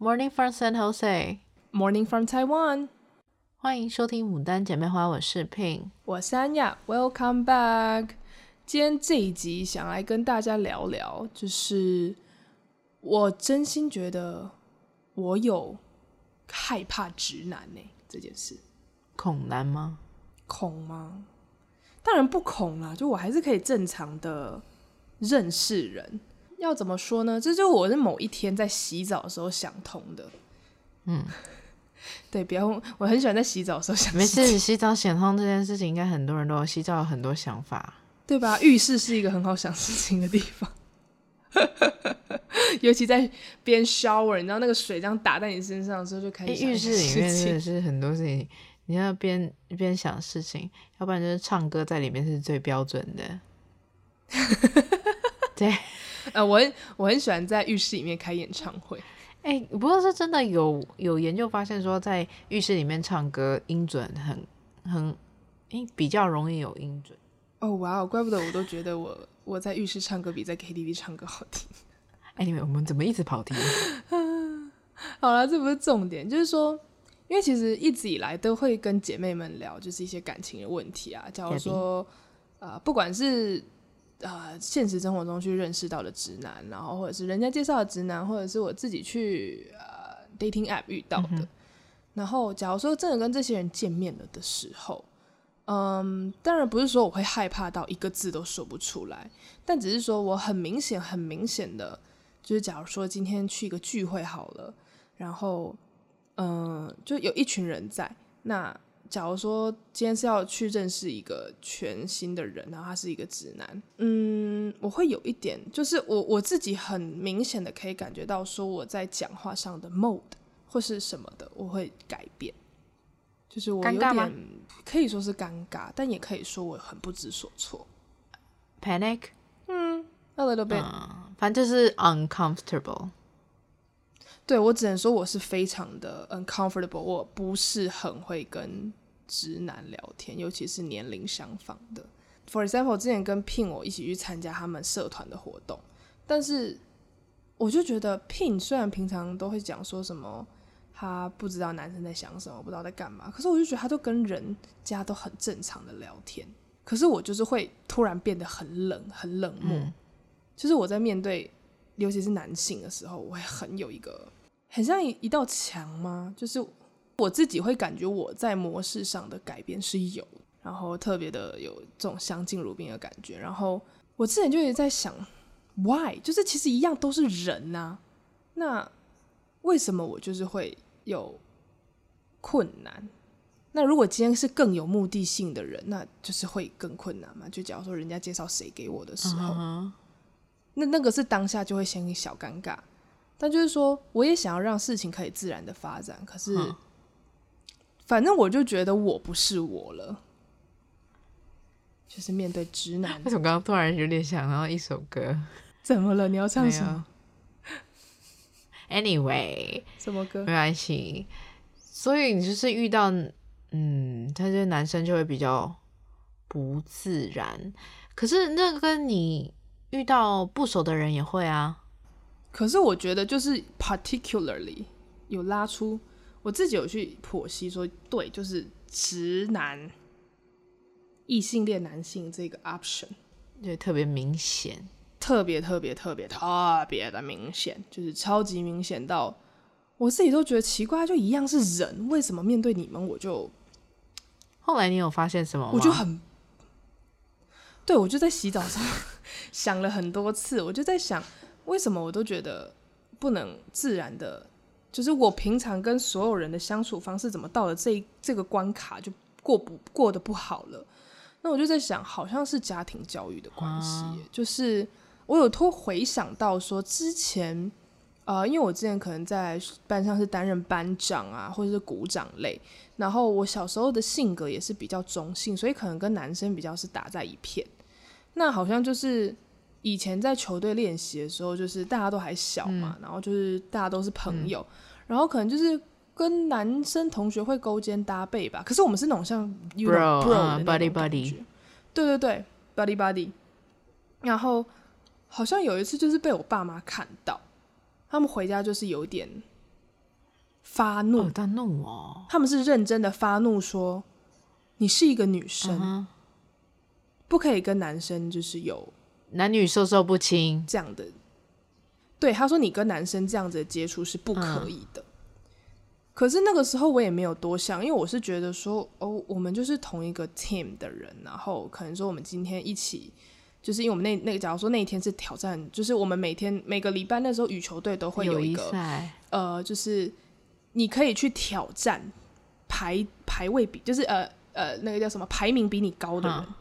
Morning from San Jose. Morning from Taiwan. 欢迎收听《牡丹姐妹花》，我是 Ping，我是安雅。Welcome back。今天这一集想来跟大家聊聊，就是我真心觉得我有害怕直男呢、欸、这件事。恐男吗？恐吗？当然不恐啦，就我还是可以正常的认识人。要怎么说呢？这就我是某一天在洗澡的时候想通的。嗯，对，不要，我很喜欢在洗澡的时候想。没事，洗澡想通这件事情，应该很多人都有洗澡有很多想法，对吧？浴室是一个很好想事情的地方，尤其在边 shower，你知道那个水这样打在你身上的时候，就开始。浴室里面真的是很多事情，你要边边想事情，要不然就是唱歌在里面是最标准的。对。呃，我很我很喜欢在浴室里面开演唱会。哎、欸，不过是真的有有研究发现说，在浴室里面唱歌音准很很，欸，比较容易有音准。哦，哇哦，怪不得我都觉得我我在浴室唱歌比在 KTV 唱歌好听。哎，你们我们怎么一直跑题？好了，这不是重点，就是说，因为其实一直以来都会跟姐妹们聊，就是一些感情的问题啊。假如说，呃，不管是。呃，现实生活中去认识到的直男，然后或者是人家介绍的直男，或者是我自己去呃 dating app 遇到的，嗯、然后假如说真的跟这些人见面了的时候，嗯，当然不是说我会害怕到一个字都说不出来，但只是说我很明显、很明显的，就是假如说今天去一个聚会好了，然后嗯，就有一群人在那。假如说今天是要去认识一个全新的人，然后他是一个直男，嗯，我会有一点，就是我我自己很明显的可以感觉到，说我在讲话上的 mode 或是什么的，我会改变，就是我有点可以说是尴尬，但也可以说我很不知所措，panic，嗯，a little bit，嗯，反正就是 uncomfortable。对，我只能说我是非常的 uncomfortable，我不是很会跟。直男聊天，尤其是年龄相仿的。For example，之前跟 Pin 我一起去参加他们社团的活动，但是我就觉得 Pin 虽然平常都会讲说什么他不知道男生在想什么，不知道在干嘛，可是我就觉得他都跟人家都很正常的聊天。可是我就是会突然变得很冷，很冷漠。嗯、就是我在面对尤其是男性的时候，我会很有一个很像一一道墙吗？就是。我自己会感觉我在模式上的改变是有，然后特别的有这种相敬如宾的感觉。然后我之前就一直在想，why？就是其实一样都是人呐、啊，那为什么我就是会有困难？那如果今天是更有目的性的人，那就是会更困难嘛？就假如说人家介绍谁给我的时候那那个是当下就会先一小尴尬。但就是说，我也想要让事情可以自然的发展，可是。Uh. 反正我就觉得我不是我了，就是面对直男。为什么刚刚突然有点想到一首歌？怎么了？你要唱什么？Anyway，什么歌？没关系。所以你就是遇到，嗯，他这些男生就会比较不自然。可是那个跟你遇到不熟的人也会啊。可是我觉得就是 particularly 有拉出。我自己有去剖析说，对，就是直男、异性恋男性这个 option，对，特别明显，特别特别特别特别的明显，就是超级明显到我自己都觉得奇怪，就一样是人，为什么面对你们我就……后来你有发现什么吗？我就很，对，我就在洗澡的时候想了很多次，我就在想，为什么我都觉得不能自然的。就是我平常跟所有人的相处方式，怎么到了这这个关卡就过不过得不好了？那我就在想，好像是家庭教育的关系。啊、就是我有托回想到说，之前呃，因为我之前可能在班上是担任班长啊，或者是股长类，然后我小时候的性格也是比较中性，所以可能跟男生比较是打在一片。那好像就是。以前在球队练习的时候，就是大家都还小嘛，嗯、然后就是大家都是朋友，嗯、然后可能就是跟男生同学会勾肩搭背吧。可是我们是那种像 bro bro buddy buddy，对对对，buddy buddy。然后好像有一次就是被我爸妈看到，他们回家就是有点发怒，哦、他怒哦，他们是认真的发怒说，你是一个女生，嗯、不可以跟男生就是有男女授受不亲这样的。对，他说你跟男生这样子的接触是不可以的。嗯、可是那个时候我也没有多想，因为我是觉得说，哦，我们就是同一个 team 的人，然后可能说我们今天一起，就是因为我们那那个，假如说那一天是挑战，就是我们每天每个礼拜那时候羽球队都会有一个，呃，就是你可以去挑战排排位比，就是呃呃那个叫什么排名比你高的人，嗯、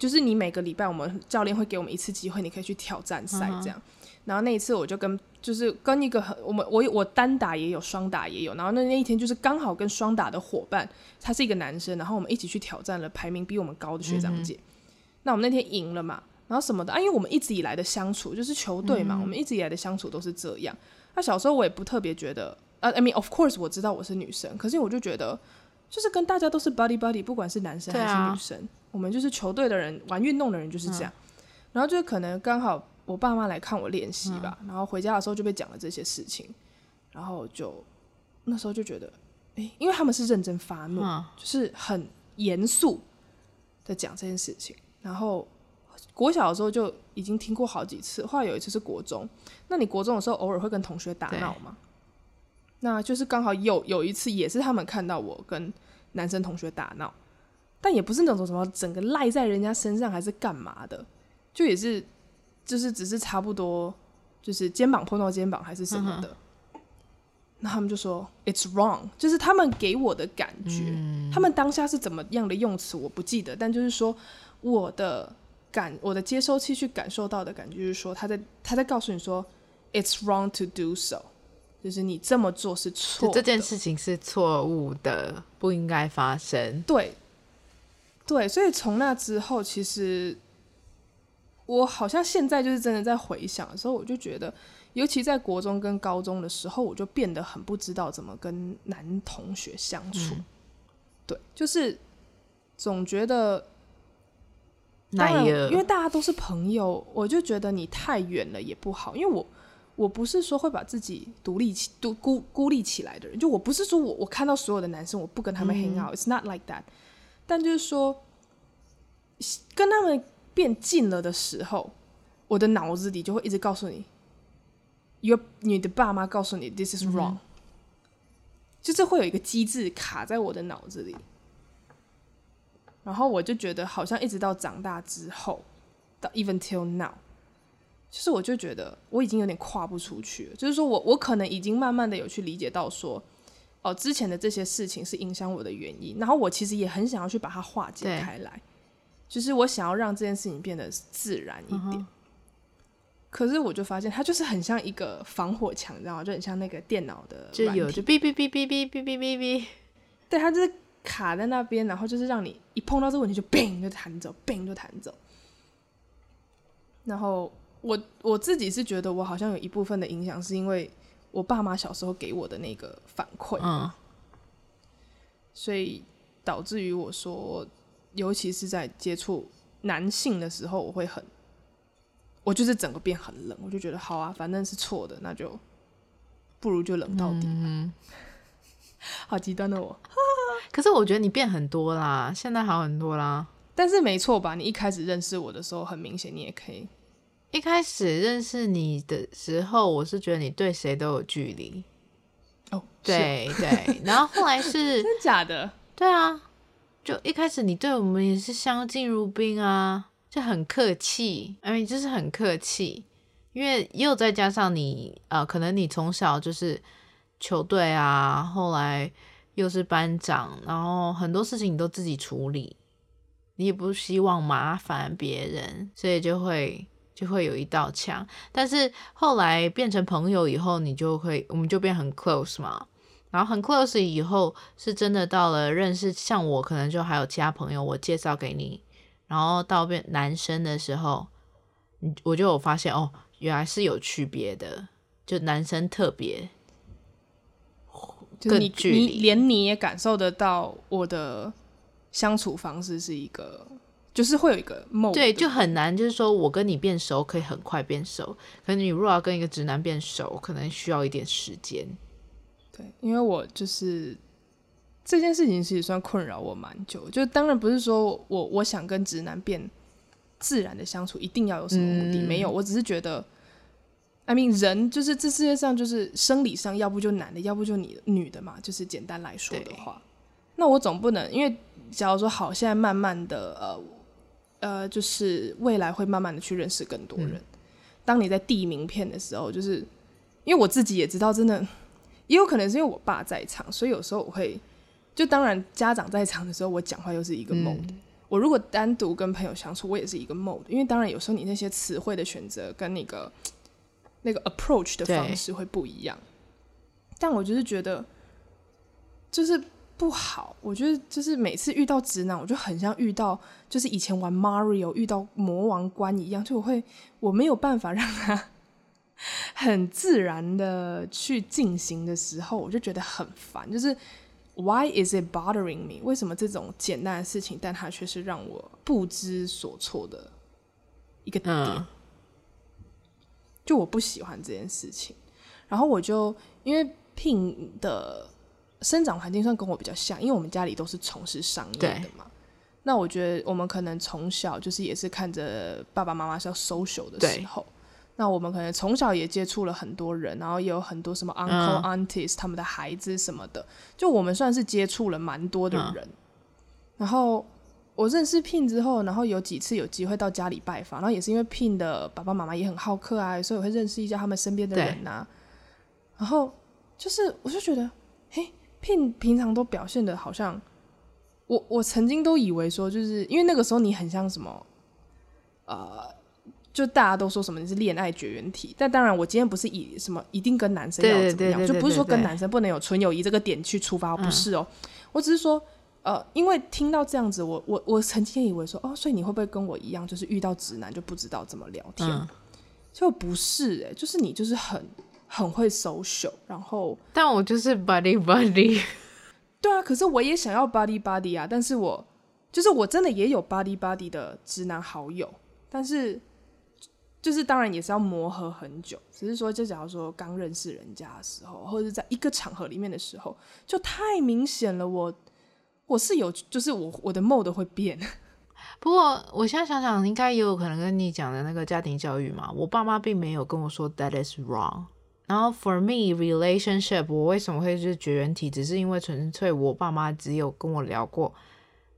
就是你每个礼拜我们教练会给我们一次机会，你可以去挑战赛这样。嗯然后那一次我就跟就是跟一个很我们我我单打也有双打也有，然后那那一天就是刚好跟双打的伙伴他是一个男生，然后我们一起去挑战了排名比我们高的学长姐。嗯、那我们那天赢了嘛，然后什么的啊，因为我们一直以来的相处就是球队嘛，嗯、我们一直以来的相处都是这样。那小时候我也不特别觉得，呃，I mean of course 我知道我是女生，可是我就觉得就是跟大家都是 buddy buddy，不管是男生还是女生，啊、我们就是球队的人，玩运动的人就是这样。嗯、然后就可能刚好。我爸妈来看我练习吧，嗯、然后回家的时候就被讲了这些事情，然后就那时候就觉得，哎、欸，因为他们是认真发怒，嗯、就是很严肃的讲这件事情。然后国小的时候就已经听过好几次，后来有一次是国中，那你国中的时候偶尔会跟同学打闹吗？那就是刚好有有一次也是他们看到我跟男生同学打闹，但也不是那种什么整个赖在人家身上还是干嘛的，就也是。就是只是差不多，就是肩膀碰到肩膀还是什么的，嗯、那他们就说 "It's wrong"，就是他们给我的感觉，嗯、他们当下是怎么样的用词我不记得，但就是说我的感，我的接收器去感受到的感觉就是说他在他在告诉你说 "It's wrong to do so"，就是你这么做是错的，这件事情是错误的，不应该发生。对，对，所以从那之后其实。我好像现在就是真的在回想的时候，我就觉得，尤其在国中跟高中的时候，我就变得很不知道怎么跟男同学相处。嗯、对，就是总觉得，当然，因为大家都是朋友，我就觉得你太远了也不好。因为我我不是说会把自己独立起、独孤孤立起来的人，就我不是说我我看到所有的男生我不跟他们 hang out，it's、嗯、not like that。但就是说，跟他们。变近了的时候，我的脑子里就会一直告诉你，有你的爸妈告诉你 this is wrong，、嗯、就是会有一个机制卡在我的脑子里，然后我就觉得好像一直到长大之后，到 even till now，就是我就觉得我已经有点跨不出去了，就是说我我可能已经慢慢的有去理解到说，哦，之前的这些事情是影响我的原因，然后我其实也很想要去把它化解开来。就是我想要让这件事情变得自然一点，uh. 可是我就发现它就是很像一个防火墙，你知道吗？就很像那个电脑的，就有就哔哔哔哔哔哔哔哔哔，对，它就是卡在那边，然后就是让你一碰到这个问题就 bang 就弹走，bang 就弹走。然后我我自己是觉得我好像有一部分的影响，是因为我爸妈小时候给我的那个反馈，uh. 所以导致于我说。尤其是在接触男性的时候，我会很，我就是整个变很冷，我就觉得好啊，反正是错的，那就不如就冷到底。嗯，好极端的我。可是我觉得你变很多啦，现在好很多啦。但是没错吧？你一开始认识我的时候，很明显你也可以。一开始认识你的时候，我是觉得你对谁都有距离。哦，对对，然后后来是 真假的？对啊。就一开始你对我们也是相敬如宾啊，就很客气，哎 mean, 就是很客气，因为又再加上你，呃，可能你从小就是球队啊，后来又是班长，然后很多事情你都自己处理，你也不希望麻烦别人，所以就会就会有一道墙。但是后来变成朋友以后，你就会，我们就变很 close 嘛。然后很 close 以后，是真的到了认识，像我可能就还有其他朋友，我介绍给你。然后到变男生的时候，我就有发现哦，原来是有区别的，就男生特别就你更距离，你连你也感受得到我的相处方式是一个，就是会有一个 mode，对，就很难，就是说我跟你变熟可以很快变熟，可是你如果要跟一个直男变熟，可能需要一点时间。对，因为我就是这件事情其实算困扰我蛮久，就当然不是说我我想跟直男变自然的相处，一定要有什么目的，嗯、没有，我只是觉得，I mean 人就是这世界上就是生理上要不就男的，要不就你女的嘛，就是简单来说的话，那我总不能因为假如说好，现在慢慢的呃呃，就是未来会慢慢的去认识更多人。嗯当你在递名片的时候，就是因为我自己也知道，真的也有可能是因为我爸在场，所以有时候我会就当然家长在场的时候，我讲话又是一个 mode。嗯、我如果单独跟朋友相处，我也是一个 mode。因为当然有时候你那些词汇的选择跟那个那个 approach 的方式会不一样，但我就是觉得就是。不好，我觉得就是每次遇到直男，我就很像遇到就是以前玩 Mario 遇到魔王关一样，就我会我没有办法让他 很自然的去进行的时候，我就觉得很烦。就是 Why is it bothering me？为什么这种简单的事情，但它却是让我不知所措的一个点？嗯、就我不喜欢这件事情，然后我就因为 Pin 的。生长环境算跟我比较像，因为我们家里都是从事商业的嘛。那我觉得我们可能从小就是也是看着爸爸妈妈是要 social 的时候，那我们可能从小也接触了很多人，然后也有很多什么 uncle、嗯、aunties 他们的孩子什么的，就我们算是接触了蛮多的人。嗯、然后我认识 Pin 之后，然后有几次有机会到家里拜访，然后也是因为 Pin 的爸爸妈妈也很好客啊，所以我会认识一下他们身边的人啊。然后就是我就觉得，嘿。Pin 平常都表现的好像，我我曾经都以为说，就是因为那个时候你很像什么，呃，就大家都说什么你是恋爱绝缘体，但当然我今天不是以什么一定跟男生要怎么样，就不是说跟男生不能有纯友谊这个点去出发，不是哦，我只是说，呃，因为听到这样子，我我我曾经以为说，哦，所以你会不会跟我一样，就是遇到直男就不知道怎么聊天，嗯、就不是哎、欸，就是你就是很。很会 social，然后但我就是 buddy buddy，对啊，可是我也想要 buddy buddy 啊，但是我就是我真的也有 buddy buddy 的直男好友，但是就是当然也是要磨合很久，只是说就假如说刚认识人家的时候，或者是在一个场合里面的时候，就太明显了我，我我是有就是我我的 mode 会变，不过我现在想想，应该也有可能跟你讲的那个家庭教育嘛，我爸妈并没有跟我说 that is wrong。然后，for me relationship，我为什么会是绝缘体？只是因为纯粹我爸妈只有跟我聊过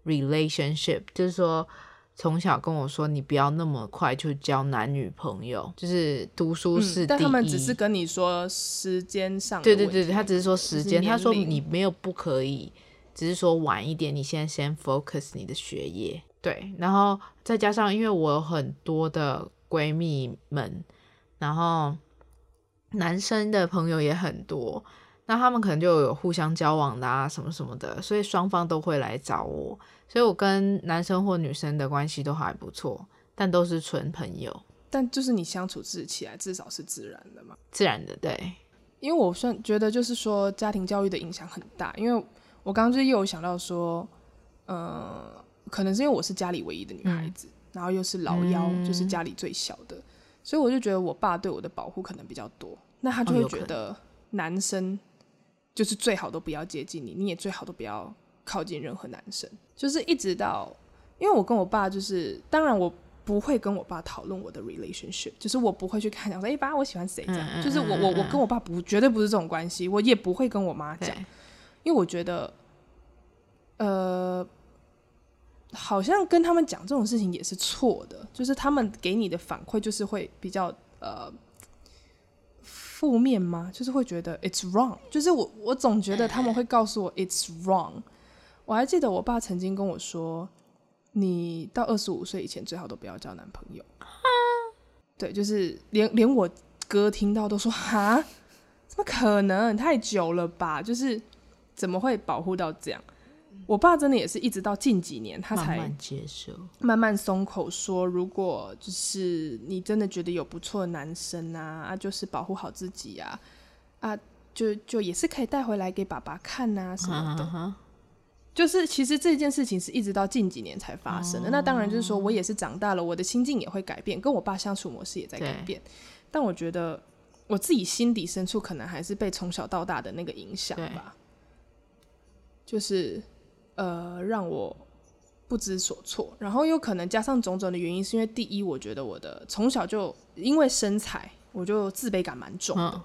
relationship，就是说从小跟我说你不要那么快就交男女朋友，就是读书是第一。嗯，但他们只是跟你说时间上。对对对，他只是说时间，他说你没有不可以，只是说晚一点，你现在先 focus 你的学业。对，然后再加上因为我有很多的闺蜜们，然后。男生的朋友也很多，那他们可能就有互相交往的啊，什么什么的，所以双方都会来找我，所以我跟男生或女生的关系都还不错，但都是纯朋友。但就是你相处自起来至少是自然的嘛？自然的，对。因为我算觉得就是说家庭教育的影响很大，因为我刚刚就又有想到说，呃，可能是因为我是家里唯一的女孩子，嗯、然后又是老幺，嗯、就是家里最小的。所以我就觉得我爸对我的保护可能比较多，那他就会觉得男生就是最好都不要接近你，你也最好都不要靠近任何男生。就是一直到，因为我跟我爸就是，当然我不会跟我爸讨论我的 relationship，就是我不会去看讲说，哎、欸、爸，我喜欢谁这样，就是我我我跟我爸不绝对不是这种关系，我也不会跟我妈讲，因为我觉得，呃。好像跟他们讲这种事情也是错的，就是他们给你的反馈就是会比较呃负面吗？就是会觉得 it's wrong，就是我我总觉得他们会告诉我 it's wrong。我还记得我爸曾经跟我说，你到二十五岁以前最好都不要交男朋友。对，就是连连我哥听到都说哈，怎么可能？太久了吧？就是怎么会保护到这样？我爸真的也是一直到近几年，他才慢慢接受，慢慢松口说，如果就是你真的觉得有不错的男生啊，啊，就是保护好自己呀，啊，啊，就就也是可以带回来给爸爸看啊什么的。Uh huh. 就是其实这件事情是一直到近几年才发生的。Uh. 那当然就是说我也是长大了，我的心境也会改变，跟我爸相处模式也在改变。但我觉得我自己心底深处可能还是被从小到大的那个影响吧，就是呃让我不知所措，然后又可能加上种种的原因，是因为第一，我觉得我的从小就因为身材，我就自卑感蛮重的，嗯、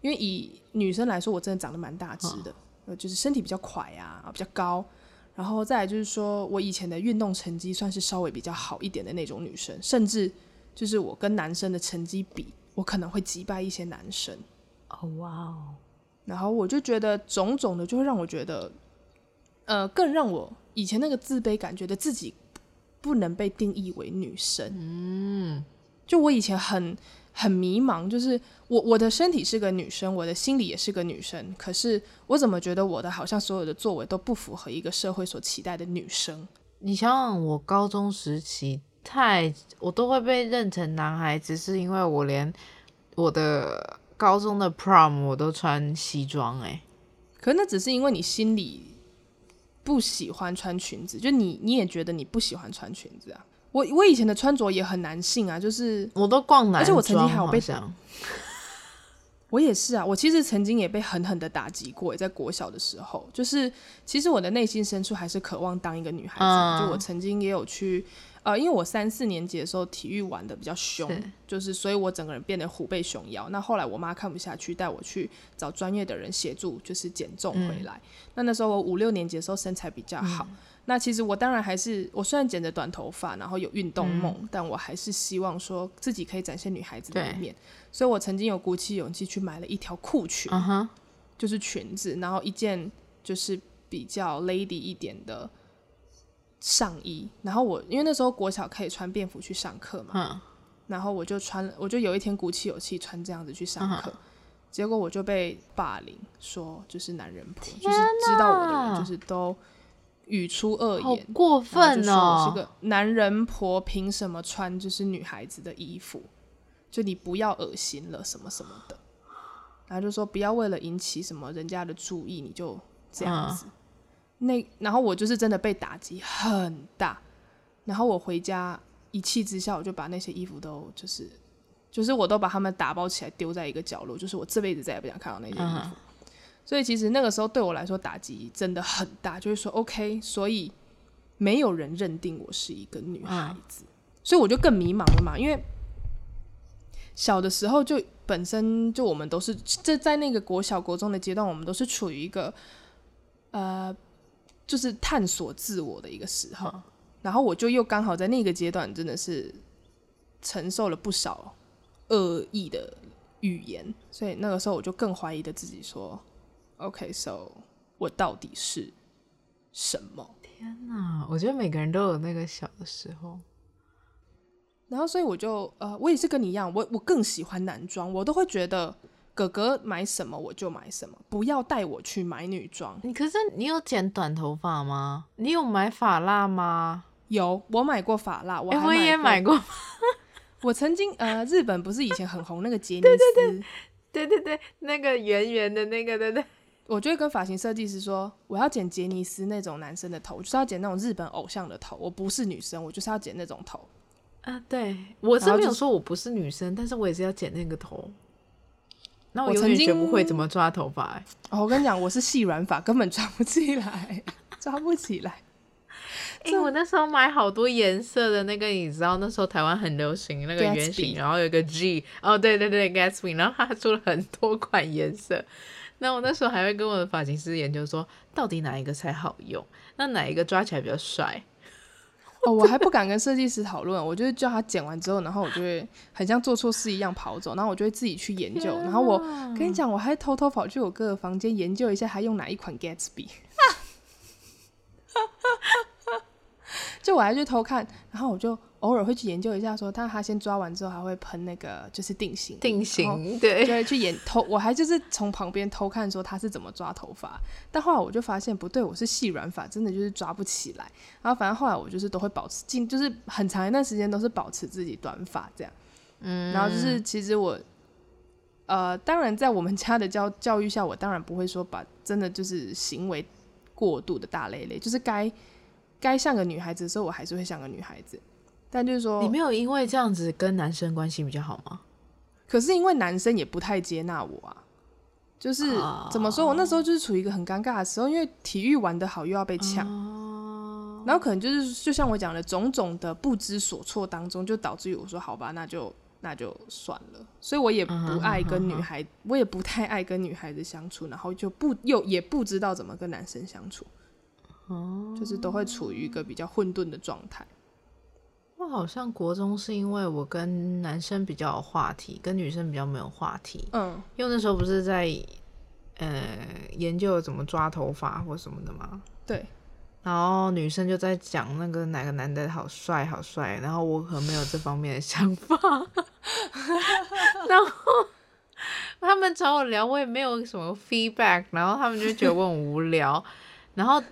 因为以女生来说，我真的长得蛮大只的，呃、嗯，就是身体比较块啊，比较高，然后再来就是说我以前的运动成绩算是稍微比较好一点的那种女生，甚至就是我跟男生的成绩比。我可能会击败一些男生，哦哇哦，然后我就觉得种种的就会让我觉得，呃，更让我以前那个自卑感，觉得自己不能被定义为女生。嗯，就我以前很很迷茫，就是我我的身体是个女生，我的心里也是个女生，可是我怎么觉得我的好像所有的作为都不符合一个社会所期待的女生？你想想我高中时期。太，我都会被认成男孩子，是因为我连我的高中的 prom 我都穿西装哎、欸，可那只是因为你心里不喜欢穿裙子，就你你也觉得你不喜欢穿裙子啊。我我以前的穿着也很男性啊，就是我都逛男，而且我曾经还有被。我也是啊，我其实曾经也被狠狠的打击过，在国小的时候，就是其实我的内心深处还是渴望当一个女孩子，嗯、就我曾经也有去。呃，因为我三四年级的时候体育玩的比较凶，是就是所以我整个人变得虎背熊腰。那后来我妈看不下去，带我去找专业的人协助，就是减重回来。嗯、那那时候我五六年级的时候身材比较好。嗯、那其实我当然还是，我虽然剪着短头发，然后有运动梦，嗯、但我还是希望说自己可以展现女孩子的一面。所以我曾经有鼓起勇气去买了一条裤裙，就是裙子，然后一件就是比较 lady 一点的。上衣，然后我因为那时候国小可以穿便服去上课嘛，嗯、然后我就穿，我就有一天鼓起勇气穿这样子去上课，嗯、结果我就被霸凌，说就是男人婆，就是知道我的人就是都语出恶言，过分哦，是个男人婆，凭什么穿就是女孩子的衣服？就你不要恶心了什么什么的，然后就说不要为了引起什么人家的注意，你就这样子。嗯那然后我就是真的被打击很大，然后我回家一气之下，我就把那些衣服都就是就是我都把它们打包起来丢在一个角落，就是我这辈子再也不想看到那件衣服。Uh huh. 所以其实那个时候对我来说打击真的很大，就是说 OK，所以没有人认定我是一个女孩子，uh huh. 所以我就更迷茫了嘛。因为小的时候就本身就我们都是这在那个国小国中的阶段，我们都是处于一个呃。就是探索自我的一个时候，嗯、然后我就又刚好在那个阶段，真的是承受了不少恶意的语言，所以那个时候我就更怀疑的自己说：“OK，so 我到底是什么？”天哪，我觉得每个人都有那个小的时候。然后，所以我就呃，我也是跟你一样，我我更喜欢男装，我都会觉得。哥哥买什么我就买什么，不要带我去买女装。你可是你有剪短头发吗？你有买发蜡吗？有，我买过发蜡，我也买过。我曾经呃，日本不是以前很红那个杰尼斯？对对对，对对对，那个圆圆的那个，对对。我就会跟发型设计师说，我要剪杰尼斯那种男生的头，就是要剪那种日本偶像的头。我不是女生，我就是要剪那种头。啊，对，我是没有说我不是女生，但是我也是要剪那个头。那我曾经学不会怎么抓头发、欸。哦，我跟你讲，我是细软发，根本抓不起来，抓不起来。因为、欸、我那时候买好多颜色的那个，你知道那时候台湾很流行那个圆形然后有个 G，哦，对对对，Gatsby，然后它出了很多款颜色。那我那时候还会跟我的发型师研究说，到底哪一个才好用？那哪一个抓起来比较帅？哦，我还不敢跟设计师讨论，我就叫他剪完之后，然后我就会很像做错事一样跑走，然后我就会自己去研究。然后我跟你讲，我还偷偷跑去我哥的房间研究一下，他用哪一款 Gatsby。就我还去偷看，然后我就偶尔会去研究一下说，说他他先抓完之后还会喷那个就是定型定型，对，就会去研偷，我还就是从旁边偷看说他是怎么抓头发，但后来我就发现不对，我是细软发，真的就是抓不起来。然后反正后来我就是都会保持，近就是很长一段时间都是保持自己短发这样。嗯，然后就是其实我，呃，当然在我们家的教教育下，我当然不会说把真的就是行为过度的大咧咧，就是该。该像个女孩子的时候，我还是会像个女孩子。但就是说，你没有因为这样子跟男生关系比较好吗？可是因为男生也不太接纳我啊，就是、uh, 怎么说，我那时候就是处于一个很尴尬的时候，因为体育玩得好又要被抢，uh, 然后可能就是就像我讲的种种的不知所措当中，就导致于我说好吧，那就那就算了。所以我也不爱跟女孩，uh, uh, uh, uh, 我也不太爱跟女孩子相处，然后就不又也不知道怎么跟男生相处。哦，就是都会处于一个比较混沌的状态。我好像国中是因为我跟男生比较有话题，跟女生比较没有话题。嗯，因为那时候不是在呃研究怎么抓头发或什么的吗？对。然后女生就在讲那个哪个男的好帅好帅，然后我可能没有这方面的想法。然后他们找我聊，我也没有什么 feedback，然后他们就觉得我很无聊，然后。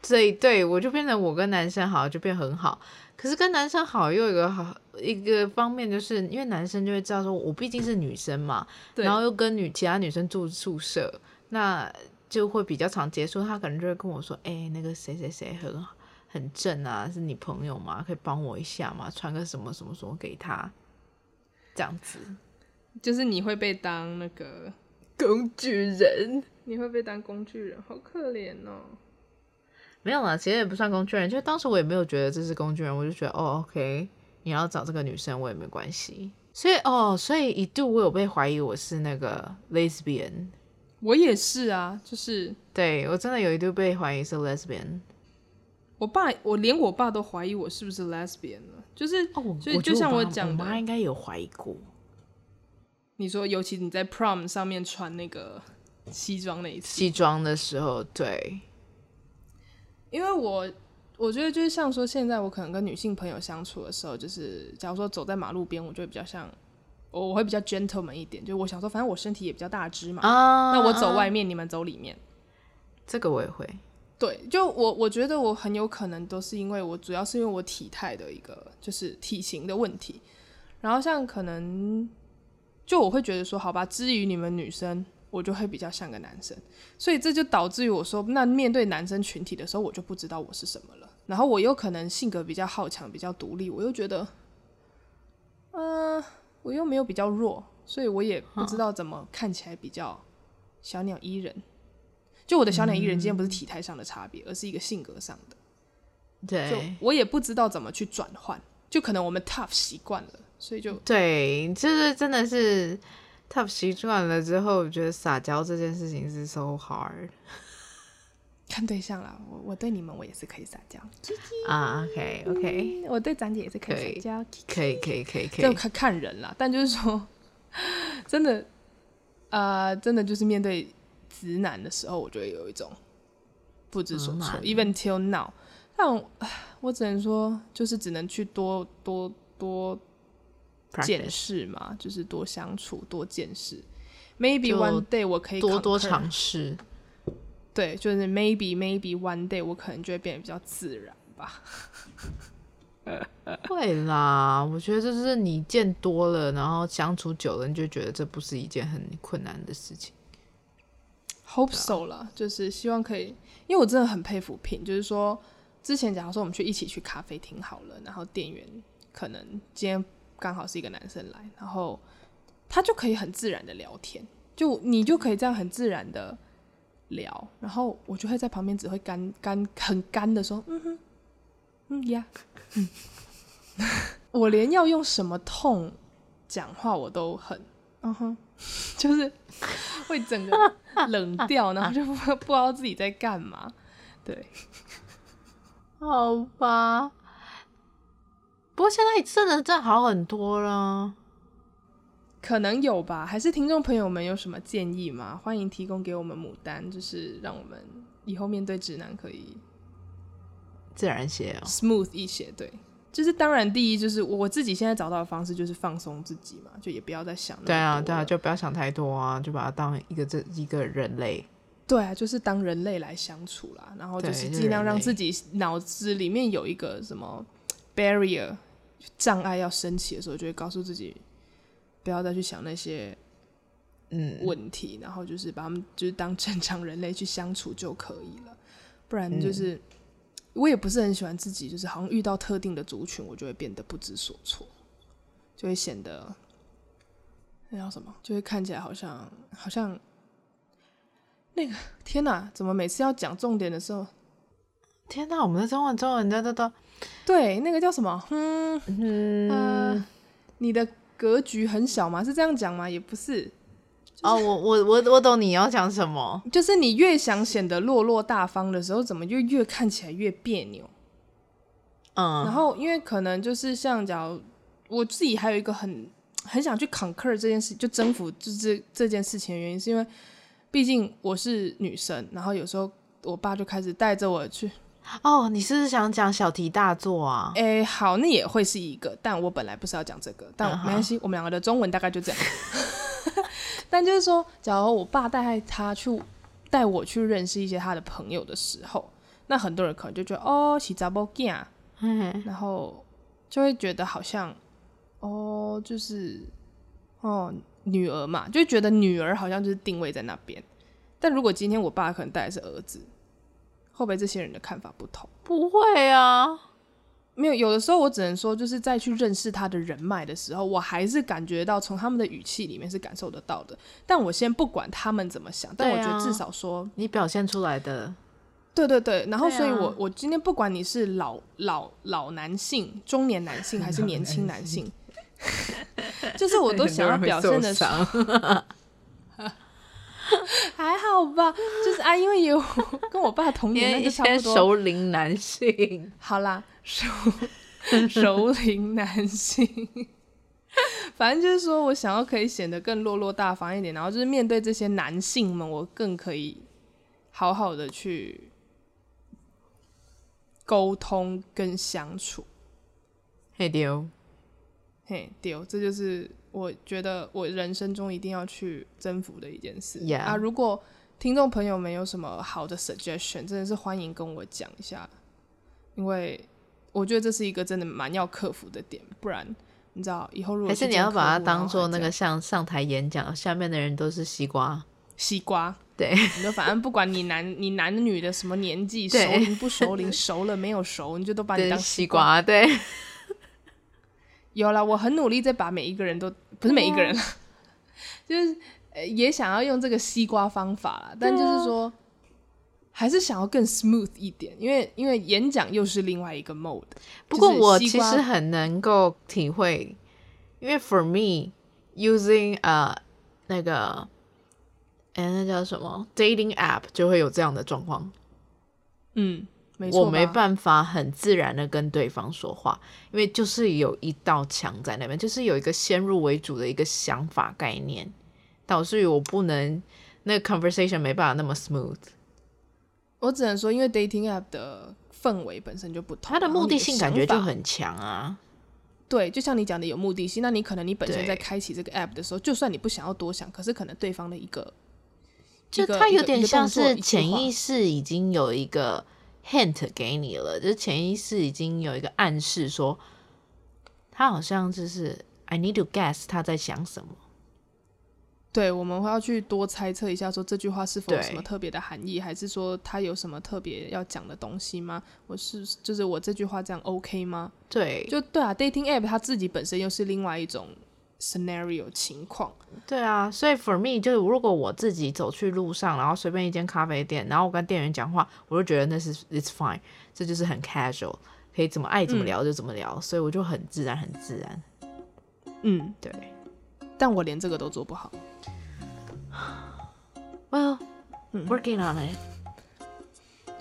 所以对我就变成我跟男生好就变很好，可是跟男生好又有一个好一个方面，就是因为男生就会知道说我毕竟是女生嘛，然后又跟女其他女生住宿舍，那就会比较常接触。他可能就会跟我说：“哎、欸，那个谁谁谁很很正啊，是你朋友吗？可以帮我一下吗？传个什么什么什么给他，这样子。”就是你会被当那个工具人，你会被当工具人，好可怜哦。没有啦，其实也不算工具人，就当时我也没有觉得这是工具人，我就觉得哦，OK，你要找这个女生我也没关系。所以哦，所以一度我有被怀疑我是那个 lesbian，我也是啊，就是对我真的有一度被怀疑是 lesbian。我爸，我连我爸都怀疑我是不是 lesbian 了，就是哦，所以就像我讲的，我妈应该有怀疑过。你说，尤其你在 prom 上面穿那个西装那一次，西装的时候，对。因为我我觉得就是像说，现在我可能跟女性朋友相处的时候，就是假如说走在马路边，我就会比较像我我会比较 gentleman 一点，就我想说，反正我身体也比较大只嘛，啊、那我走外面，你们走里面，这个我也会。对，就我我觉得我很有可能都是因为我主要是因为我体态的一个就是体型的问题，然后像可能就我会觉得说，好吧，至于你们女生。我就会比较像个男生，所以这就导致于我说，那面对男生群体的时候，我就不知道我是什么了。然后我又可能性格比较好强，比较独立，我又觉得，嗯、呃，我又没有比较弱，所以我也不知道怎么看起来比较小鸟依人。就我的小鸟依人，今天不是体态上的差别，而是一个性格上的。对，就我也不知道怎么去转换，就可能我们 tough 习惯了，所以就对，就是真的是。他习惯了之后，我觉得撒娇这件事情是 so hard。看对象啦，我我对你们我也是可以撒娇。啊、uh,，OK OK，、嗯、我对展姐也是可以撒娇。可以可以可以可以，就看看人啦。但就是说，真的，啊、呃，真的就是面对直男的时候，我觉得有一种不知所措。Even till now，但我，我只能说，就是只能去多多多。见识嘛，就是多相处，多见识。Maybe one day 我可以多多尝试。对，就是 maybe maybe one day 我可能就会变得比较自然吧。会啦，我觉得就是你见多了，然后相处久了，你就觉得这不是一件很困难的事情。Hope so 啦，就是希望可以，因为我真的很佩服 Pin，就是说之前假如说我们去一起去咖啡厅好了，然后店员可能今天。刚好是一个男生来，然后他就可以很自然的聊天，就你就可以这样很自然的聊，然后我就会在旁边只会干干很干的说，嗯哼，嗯呀，嗯，我连要用什么痛讲话我都很，嗯哼，就是会整个冷掉，然后就不不知道自己在干嘛，对，好吧。不过现在真的真的好很多了，可能有吧？还是听众朋友们有什么建议吗？欢迎提供给我们牡丹，就是让我们以后面对直男可以自然些、哦、smooth 一些。对，就是当然第一就是我自己现在找到的方式就是放松自己嘛，就也不要再想。对啊，对啊，就不要想太多啊，就把它当一个这一个人类。对啊，就是当人类来相处啦，然后就是尽量让自己脑子里面有一个什么 barrier。障碍要升起的时候，就会告诉自己不要再去想那些嗯问题，嗯，然后就是把他们就是当正常人类去相处就可以了。不然就是、嗯、我也不是很喜欢自己，就是好像遇到特定的族群，我就会变得不知所措，就会显得那叫什么？就会看起来好像好像那个天哪！怎么每次要讲重点的时候，天哪！我们的中文中文都都都对，那个叫什么？嗯嗯、呃，你的格局很小吗？是这样讲吗？也不是。就是、哦，我我我我懂你要讲什么，就是你越想显得落落大方的时候，怎么就越看起来越别扭？嗯，然后因为可能就是像讲我自己还有一个很。很想去 conquer 这件事，就征服就是这件事情的原因，是因为毕竟我是女生，然后有时候我爸就开始带着我去。哦，你是不是想讲小题大做啊？哎、欸，好，那也会是一个，但我本来不是要讲这个，但没关系，我们两个的中文大概就这样。但就是说，假如我爸带他去带我去认识一些他的朋友的时候，那很多人可能就觉得哦，是查某囝，然后就会觉得好像。哦，就是哦，女儿嘛，就觉得女儿好像就是定位在那边。但如果今天我爸可能带的是儿子，会不会这些人的看法不同？不会啊，没有。有的时候我只能说，就是在去认识他的人脉的时候，我还是感觉到从他们的语气里面是感受得到的。但我先不管他们怎么想，但我觉得至少说你表现出来的，对对对。然后，所以我我今天不管你是老老老男性、中年男性还是年轻男性。就是我都想要表现的少，还好吧。就是啊，因为有跟我爸同年，那就差不多。熟龄男性，好啦，熟 熟龄男性。反正就是说我想要可以显得更落落大方一点，然后就是面对这些男性们，我更可以好好的去沟通跟相处。嘿丢。嘿，丢，这就是我觉得我人生中一定要去征服的一件事。啊，如果听众朋友们有什么好的 suggestion，真的是欢迎跟我讲一下，因为我觉得这是一个真的蛮要克服的点，不然你知道以后如果还是你要把它当做那个像上台演讲，下面的人都是西瓜，西瓜，对，你就反正不管你男 你男女的什么年纪，熟龄不熟龄，熟了没有熟，你就都把你当西瓜，对。有了，我很努力在把每一个人都不是每一个人，就是也想要用这个西瓜方法啦，但就是说还是想要更 smooth 一点，因为因为演讲又是另外一个 mode。不过我其实很能够体会，因为 for me using 呃、uh, 那个哎那叫什么 dating app 就会有这样的状况，嗯。没我没办法很自然的跟对方说话，因为就是有一道墙在那边，就是有一个先入为主的一个想法概念，导致于我不能那个 conversation 没办法那么 smooth。我只能说，因为 dating app 的氛围本身就不同，它的目的性感觉就很强啊。对，就像你讲的有目的性，那你可能你本身在开启这个 app 的时候，就算你不想要多想，可是可能对方的一个，就他有点像是潜意识已经有一个。Hint 给你了，就是潜意识已经有一个暗示说，他好像就是 I need to guess 他在想什么。对，我们会要去多猜测一下，说这句话是否有什么特别的含义，还是说他有什么特别要讲的东西吗？我是就是我这句话这样 OK 吗？对，就对啊，dating app 它自己本身又是另外一种。Scenario 情况，对啊，所以 for me 就是如果我自己走去路上，然后随便一间咖啡店，然后我跟店员讲话，我就觉得那是 it's fine，这就是很 casual，可以怎么爱怎么聊就怎么聊，嗯、所以我就很自然很自然。嗯，对，但我连这个都做不好。Well, working on it。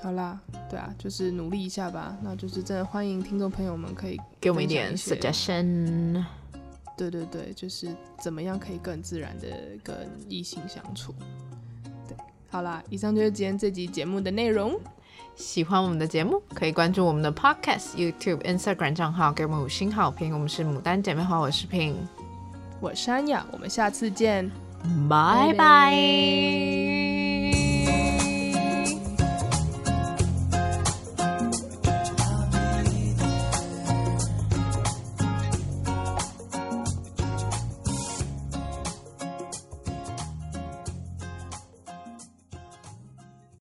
好啦，对啊，就是努力一下吧。那就是真的欢迎听众朋友们可以给我们一点 suggestion。对对对，就是怎么样可以更自然的跟异性相处。对，好啦，以上就是今天这集节目的内容。喜欢我们的节目，可以关注我们的 Podcast、YouTube、Instagram 账号，给我们五星好评。我们是牡丹姐妹花，我是 Ping，我是安雅，我们下次见，拜拜。